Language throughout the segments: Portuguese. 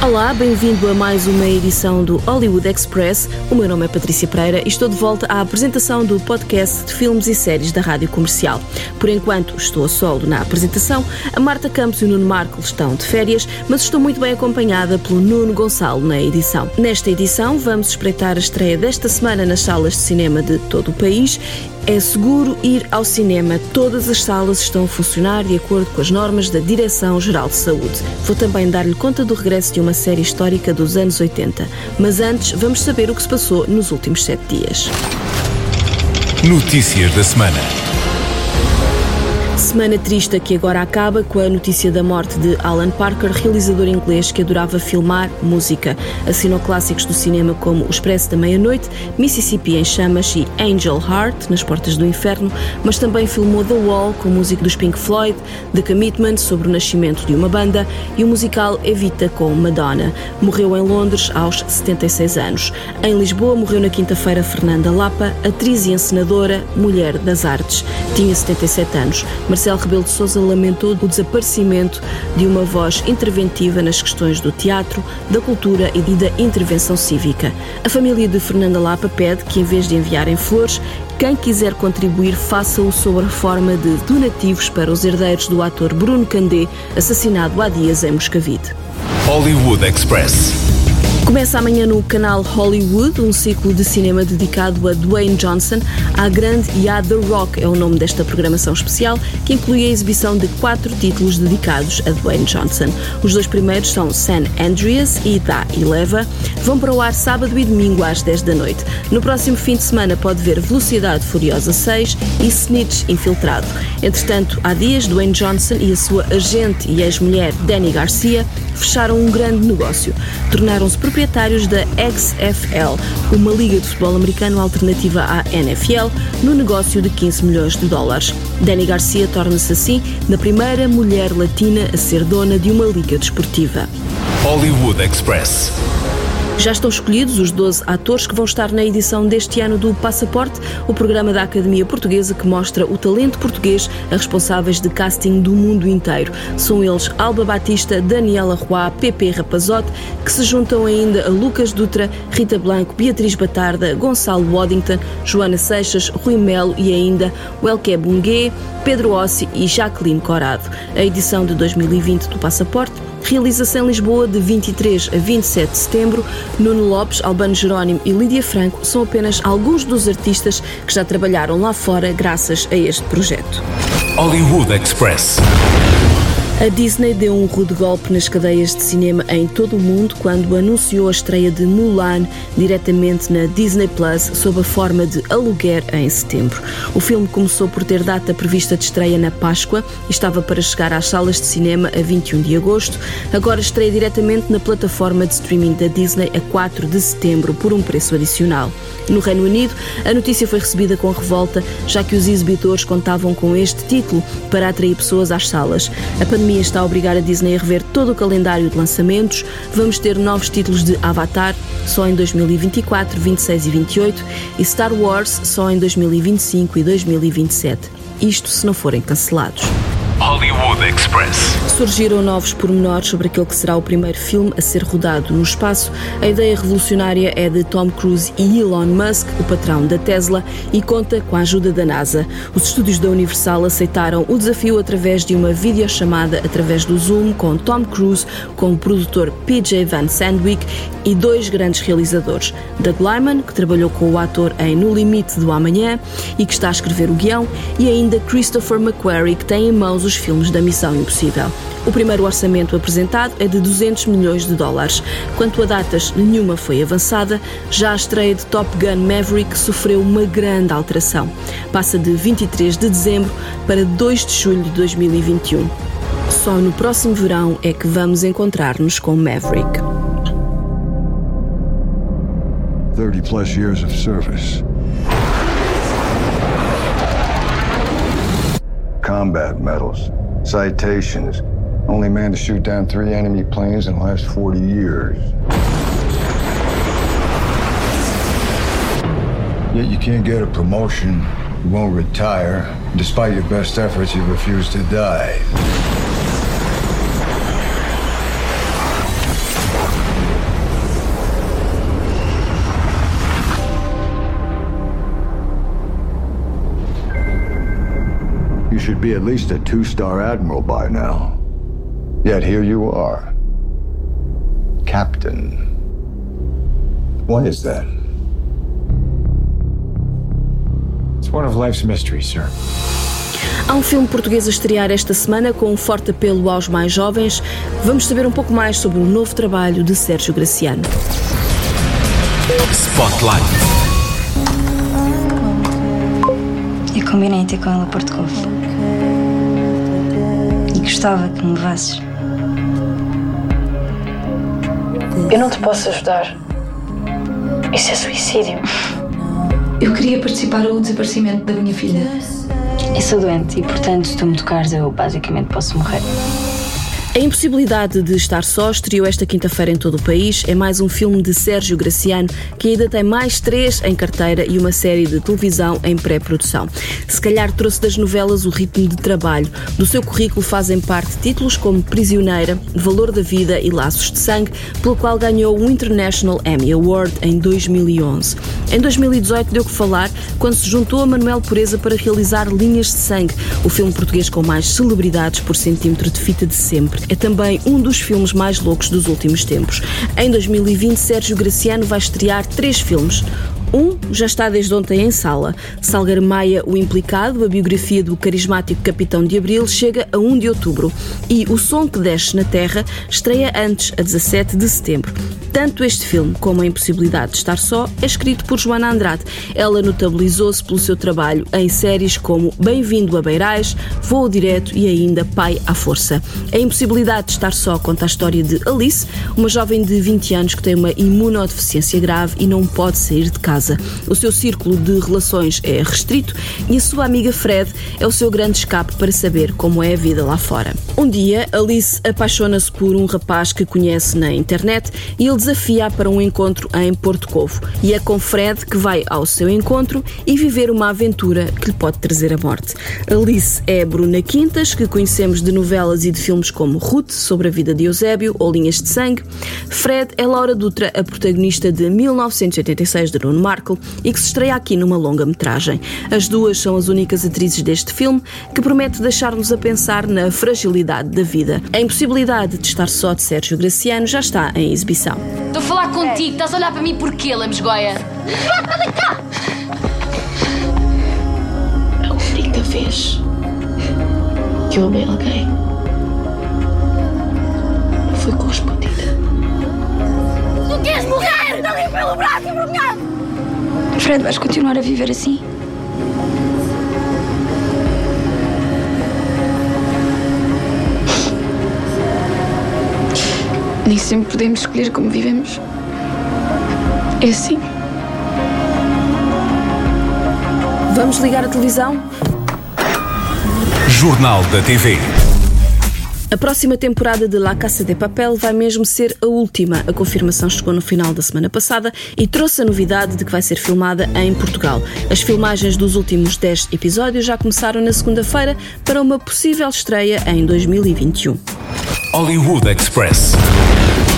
Olá, bem-vindo a mais uma edição do Hollywood Express. O meu nome é Patrícia Pereira e estou de volta à apresentação do podcast de filmes e séries da Rádio Comercial. Por enquanto, estou a solo na apresentação. A Marta Campos e o Nuno Marco estão de férias, mas estou muito bem acompanhada pelo Nuno Gonçalo na edição. Nesta edição, vamos espreitar a estreia desta semana nas salas de cinema de todo o país é seguro ir ao cinema. Todas as salas estão a funcionar de acordo com as normas da Direção-Geral de Saúde. Vou também dar-lhe conta do regresso de uma série histórica dos anos 80. Mas antes, vamos saber o que se passou nos últimos sete dias. Notícias da semana. Semana triste que agora acaba com a notícia da morte de Alan Parker, realizador inglês que adorava filmar música. Assinou clássicos do cinema como O Expresso da Meia-Noite, Mississippi em Chamas e Angel Heart, Nas Portas do Inferno, mas também filmou The Wall com música dos Pink Floyd, The Commitment sobre o nascimento de uma banda e o musical Evita com Madonna. Morreu em Londres aos 76 anos. Em Lisboa morreu na quinta-feira Fernanda Lapa, atriz e encenadora, mulher das artes. Tinha 77 anos. Marcelo Rebelo de Sousa lamentou o desaparecimento de uma voz interventiva nas questões do teatro, da cultura e da intervenção cívica. A família de Fernanda Lapa pede que, em vez de enviarem flores, quem quiser contribuir faça-o sob a forma de donativos para os herdeiros do ator Bruno Candé, assassinado há dias em Moscavide. Hollywood Express. Começa amanhã no canal Hollywood um ciclo de cinema dedicado a Dwayne Johnson, à grande e à The Rock é o nome desta programação especial, que inclui a exibição de quatro títulos dedicados a Dwayne Johnson. Os dois primeiros são San Andreas e Da Eleva, vão para o ar sábado e domingo às 10 da noite. No próximo fim de semana pode ver Velocidade Furiosa 6 e Snitch Infiltrado. Entretanto, há dias, Dwayne Johnson e a sua agente e ex-mulher Danny Garcia fecharam um grande negócio. Tornaram-se proprietários da XFL, uma liga de futebol americano alternativa à NFL, no negócio de 15 milhões de dólares. Danny Garcia torna-se assim na primeira mulher latina a ser dona de uma liga desportiva. Hollywood Express. Já estão escolhidos os 12 atores que vão estar na edição deste ano do Passaporte, o programa da Academia Portuguesa que mostra o talento português a responsáveis de casting do mundo inteiro. São eles Alba Batista, Daniela Roy, Pepe Rapazote, que se juntam ainda a Lucas Dutra, Rita Blanco, Beatriz Batarda, Gonçalo Waddington, Joana Seixas, Rui Melo e ainda Welke Bungue, Pedro Ossi e Jacqueline Corado. A edição de 2020 do Passaporte realiza-se em Lisboa de 23 a 27 de setembro. Nuno Lopes, Albano Jerónimo e Lídia Franco são apenas alguns dos artistas que já trabalharam lá fora graças a este projeto. Hollywood Express. A Disney deu um rude golpe nas cadeias de cinema em todo o mundo quando anunciou a estreia de Mulan diretamente na Disney Plus sob a forma de aluguer em setembro. O filme começou por ter data prevista de estreia na Páscoa e estava para chegar às salas de cinema a 21 de agosto. Agora estreia diretamente na plataforma de streaming da Disney a 4 de setembro por um preço adicional. No Reino Unido, a notícia foi recebida com revolta, já que os exibidores contavam com este título para atrair pessoas às salas. A pandemia está a obrigar a Disney a rever todo o calendário de lançamentos. Vamos ter novos títulos de Avatar só em 2024, 26 e 28 e Star Wars só em 2025 e 2027. Isto se não forem cancelados. Hollywood Express. Surgiram novos pormenores sobre aquele que será o primeiro filme a ser rodado no espaço. A ideia revolucionária é de Tom Cruise e Elon Musk, o patrão da Tesla, e conta com a ajuda da NASA. Os estúdios da Universal aceitaram o desafio através de uma videochamada através do Zoom com Tom Cruise, com o produtor PJ Van Sandwick e dois grandes realizadores, Doug Lyman, que trabalhou com o ator em No Limite do Amanhã e que está a escrever o guião, e ainda Christopher McQuarrie, que tem em mãos os filmes da Missão Impossível. O primeiro orçamento apresentado é de 200 milhões de dólares. Quanto a datas, nenhuma foi avançada. Já a estreia de Top Gun Maverick sofreu uma grande alteração. Passa de 23 de dezembro para 2 de julho de 2021. Só no próximo verão é que vamos encontrar-nos com Maverick. 30 plus years of service. Combat medals, citations. Only man to shoot down three enemy planes in the last 40 years. Yet you can't get a promotion, you won't retire. Despite your best efforts, you refuse to die. Should be at least a two star admiral by now. Yet here you are. Captain. Why is that? It's one of life's mysteries, sir. Há um filme português a estrear esta semana com um forte apelo aos mais jovens. Vamos saber um pouco mais sobre o novo trabalho de Sérgio Graciano. Spotlight. Eu combinei ter com ela a Porto Covo. Gostava que me levasses. Eu não te posso ajudar. Isso é suicídio. Eu queria participar no desaparecimento da minha filha. Eu sou doente e, portanto, se tu me tocares, eu basicamente posso morrer. A impossibilidade de estar só estreou esta quinta-feira em todo o país. É mais um filme de Sérgio Graciano, que ainda tem mais três em carteira e uma série de televisão em pré-produção. Se calhar trouxe das novelas o ritmo de trabalho. Do seu currículo fazem parte títulos como Prisioneira, Valor da Vida e Laços de Sangue, pelo qual ganhou o International Emmy Award em 2011. Em 2018 deu que falar quando se juntou a Manuel Pureza para realizar Linhas de Sangue, o filme português com mais celebridades por centímetro de fita de sempre. É também um dos filmes mais loucos dos últimos tempos. Em 2020, Sérgio Graciano vai estrear três filmes. Um já está desde ontem em sala. Salgar Maia, o implicado, a biografia do carismático Capitão de Abril, chega a 1 de outubro. E O Som que Desce na Terra estreia antes, a 17 de setembro. Tanto este filme como A Impossibilidade de Estar Só é escrito por Joana Andrade. Ela notabilizou-se pelo seu trabalho em séries como Bem-vindo a Beirais, Voo Direto e ainda Pai à Força. A Impossibilidade de Estar Só conta a história de Alice, uma jovem de 20 anos que tem uma imunodeficiência grave e não pode sair de casa. O seu círculo de relações é restrito e a sua amiga Fred é o seu grande escape para saber como é a vida lá fora. Um dia, Alice apaixona-se por um rapaz que conhece na internet e ele desafia-a para um encontro em Porto Covo. E é com Fred que vai ao seu encontro e viver uma aventura que lhe pode trazer a morte. Alice é Bruna Quintas, que conhecemos de novelas e de filmes como Ruth, sobre a vida de Eusébio ou Linhas de Sangue. Fred é Laura Dutra, a protagonista de 1986 de Nuno Markle e que se estreia aqui numa longa-metragem. As duas são as únicas atrizes deste filme que promete deixar-nos a pensar na fragilidade da vida. A impossibilidade de estar só de Sérgio Graciano já está em exibição. Estou a falar contigo, estás a olhar para mim porquê, Lemos Goya? A única vez que eu amei alguém foi correspondida. Tu queres morrer? Não ir pelo braço, envergonhado! Fred, vais continuar a viver assim? Nem sempre podemos escolher como vivemos. É assim. Vamos ligar a televisão? Jornal da TV. A próxima temporada de La Casa de Papel vai mesmo ser a última. A confirmação chegou no final da semana passada e trouxe a novidade de que vai ser filmada em Portugal. As filmagens dos últimos 10 episódios já começaram na segunda-feira para uma possível estreia em 2021. Hollywood Express.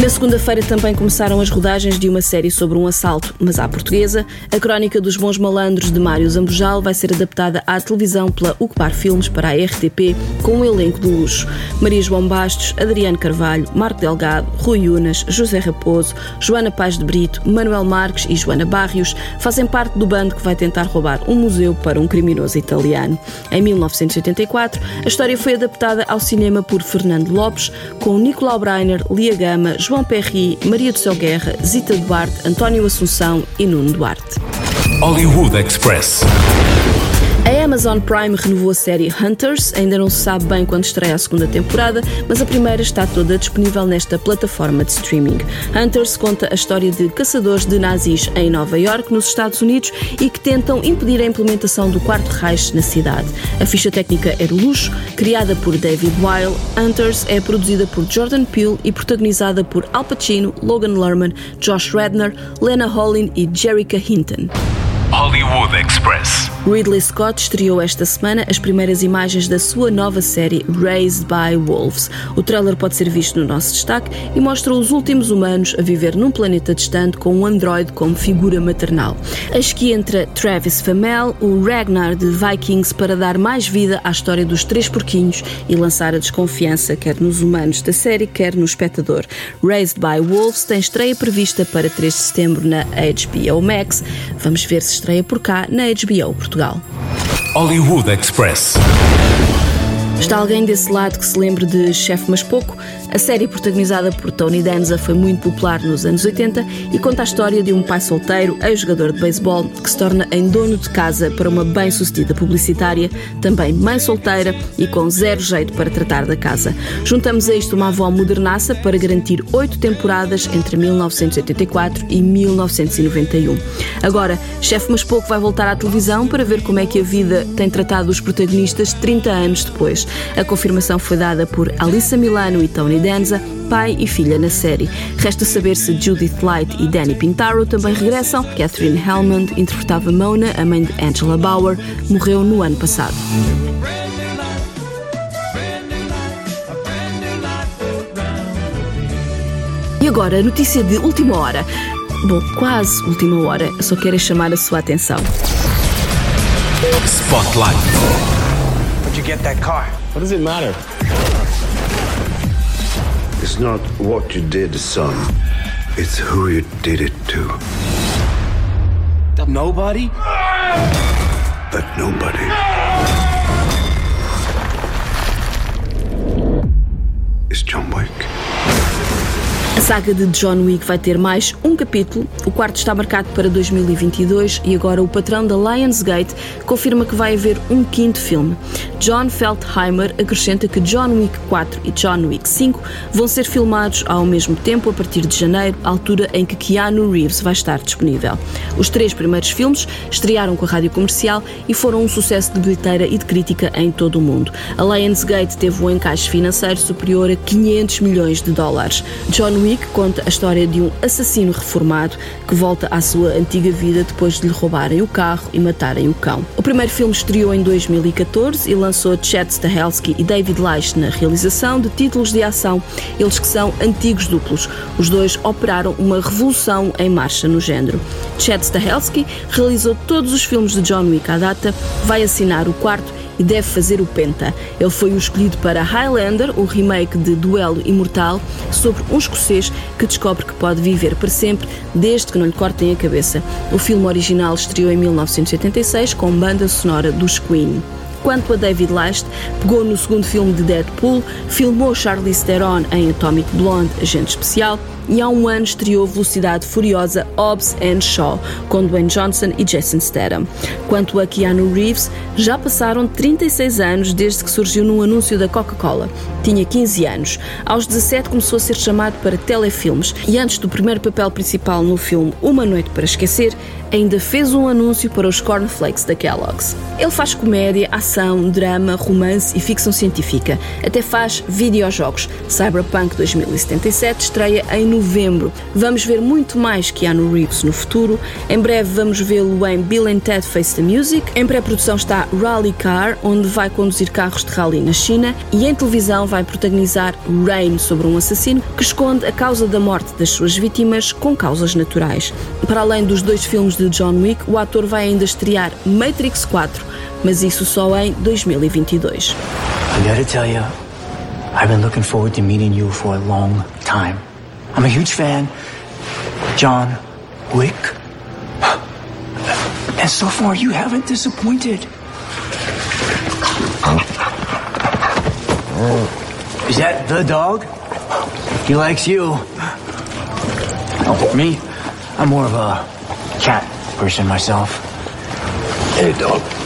Na segunda-feira também começaram as rodagens de uma série sobre um assalto, mas à portuguesa. A Crónica dos Bons Malandros de Mário Zambujal vai ser adaptada à televisão pela Ucbar Filmes para a RTP, com um elenco de luxo. Maria João Bastos, Adriano Carvalho, Marco Delgado, Rui Unas, José Raposo, Joana Paz de Brito, Manuel Marques e Joana Barrios fazem parte do bando que vai tentar roubar um museu para um criminoso italiano. Em 1984, a história foi adaptada ao cinema por Fernando Lopes, com Nicolau Breiner, Lia Gama, João Perry, Maria do Céu Guerra, Zita Duarte, António Assunção e Nuno Duarte. Hollywood Express. A Amazon Prime renovou a série Hunters, ainda não se sabe bem quando estreia a segunda temporada, mas a primeira está toda disponível nesta plataforma de streaming. Hunters conta a história de caçadores de nazis em Nova York, nos Estados Unidos, e que tentam impedir a implementação do Quarto Reich na cidade. A ficha técnica é de luxo, criada por David Weil. Hunters é produzida por Jordan Peele e protagonizada por Al Pacino, Logan Lerman, Josh Radnor, Lena Hollin e Jerrica Hinton. Hollywood Express. Ridley Scott estreou esta semana as primeiras imagens da sua nova série Raised by Wolves. O trailer pode ser visto no nosso destaque e mostra os últimos humanos a viver num planeta distante com um androide como figura maternal. Eis que entra Travis Famel, o Ragnar de Vikings, para dar mais vida à história dos três porquinhos e lançar a desconfiança quer nos humanos da série, quer no espectador. Raised by Wolves tem estreia prevista para 3 de setembro na HBO Max. Vamos ver se estreia por cá na HBO Portugal. Hollywood Express. Está alguém desse lado que se lembre de Chefe Mas Pouco? A série protagonizada por Tony Danza foi muito popular nos anos 80 e conta a história de um pai solteiro, ex-jogador de beisebol, que se torna em dono de casa para uma bem-sucedida publicitária, também mãe solteira e com zero jeito para tratar da casa. Juntamos a isto uma avó modernaça para garantir oito temporadas entre 1984 e 1991. Agora, Chefe Mas Pouco vai voltar à televisão para ver como é que a vida tem tratado os protagonistas 30 anos depois. A confirmação foi dada por Alissa Milano e Tony Danza, pai e filha na série. Resta saber se Judith Light e Danny Pintaro também regressam. Catherine Hellman interpretava Mona, a mãe de Angela Bauer, morreu no ano passado. E agora, notícia de última hora. Bom, quase última hora, só quero chamar a sua atenção. Spotlight. Where'd you get that car? What does it matter? It's not what you did, son. It's who you did it to. Nobody? But nobody. Saga de John Wick vai ter mais um capítulo. O quarto está marcado para 2022 e agora o patrão da Lionsgate confirma que vai haver um quinto filme. John Feldheimer acrescenta que John Wick 4 e John Wick 5 vão ser filmados ao mesmo tempo a partir de janeiro, altura em que Keanu Reeves vai estar disponível. Os três primeiros filmes estrearam com a rádio comercial e foram um sucesso de bilheteira e de crítica em todo o mundo. A Lionsgate teve um encaixe financeiro superior a 500 milhões de dólares. John Wick conta a história de um assassino reformado que volta à sua antiga vida depois de lhe roubarem o carro e matarem o cão. O primeiro filme estreou em 2014 e lançou Chad Stahelski e David Leitch na realização de títulos de ação, eles que são antigos duplos. Os dois operaram uma revolução em marcha no género. Chad Stahelski realizou todos os filmes de John Wick à data, vai assinar o quarto e deve fazer o Penta. Ele foi o escolhido para Highlander, o remake de Duelo Imortal, sobre um escocês que descobre que pode viver para sempre desde que não lhe cortem a cabeça. O filme original estreou em 1986 com banda sonora dos Queen. Quanto a David Leitch, pegou no segundo filme de Deadpool, filmou Charlize Theron em Atomic Blonde, agente especial, e há um ano estreou Velocidade Furiosa Hobbs and Shaw, com Dwayne Johnson e Jason Statham. Quanto a Keanu Reeves, já passaram 36 anos desde que surgiu num anúncio da Coca-Cola. Tinha 15 anos. Aos 17 começou a ser chamado para telefilmes e antes do primeiro papel principal no filme Uma Noite para Esquecer, ainda fez um anúncio para os cornflakes da Kellogg's. Ele faz comédia, ação, drama, romance e ficção científica. Até faz videojogos. Cyberpunk 2077 estreia em novembro. Vamos ver muito mais Keanu Reeves no futuro. Em breve vamos vê-lo em Bill and Ted Face the Music. Em pré-produção está Rally Car, onde vai conduzir carros de rally na China. E em televisão vai protagonizar Rain, sobre um assassino que esconde a causa da morte das suas vítimas com causas naturais. Para além dos dois filmes de John Wick, o ator vai ainda estrear Matrix 4, mas isso só em 2022. I gotta tell you, I've been looking forward to meeting you for a long time. I'm a huge fan. John Wick. And so far, you haven't disappointed. Is that the dog? He likes you. Oh, me? I'm more of a cat person myself. Hey, dog.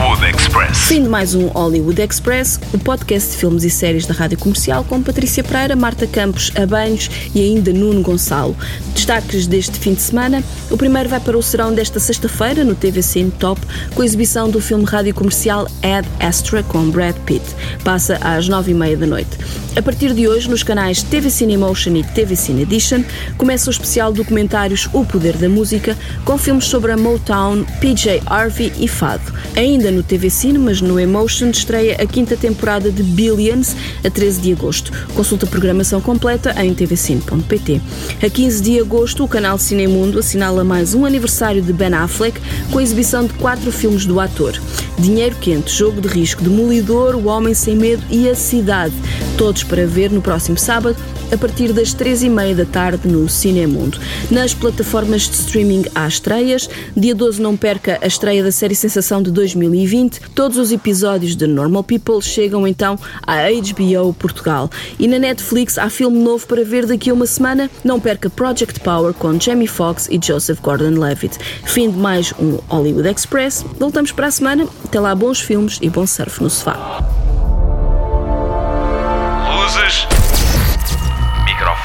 Hollywood Express. Fim de mais um Hollywood Express, o podcast de filmes e séries da Rádio Comercial com Patrícia Pereira, Marta Campos, Abanhos e ainda Nuno Gonçalo. Destaques deste fim de semana. O primeiro vai para o serão desta sexta-feira no TV Cine Top com a exibição do filme rádio comercial Ad Astra com Brad Pitt. Passa às nove e meia da noite. A partir de hoje, nos canais TV Cine Emotion e TV Cine Edition, começa o especial documentários O Poder da Música, com filmes sobre a Motown, PJ Harvey e Fado. Ainda no TV Cine, mas no Emotion, estreia a quinta temporada de Billions, a 13 de agosto. Consulta a programação completa em tvcine.pt. A 15 de agosto, o canal Cinemundo assinala mais um aniversário de Ben Affleck, com a exibição de quatro filmes do ator. Dinheiro Quente, Jogo de Risco, Demolidor, O Homem Sem Medo e A Cidade. Todos para ver no próximo sábado, a partir das três e meia da tarde no Cinemundo. Nas plataformas de streaming há estreias. Dia 12 não perca a estreia da série Sensação de 2020. Todos os episódios de Normal People chegam então à HBO Portugal. E na Netflix há filme novo para ver daqui a uma semana. Não perca Project Power com Jamie Foxx e Joseph Gordon-Levitt. Fim de mais um Hollywood Express. Voltamos para a semana. Até lá, bons filmes e bom surf no sofá.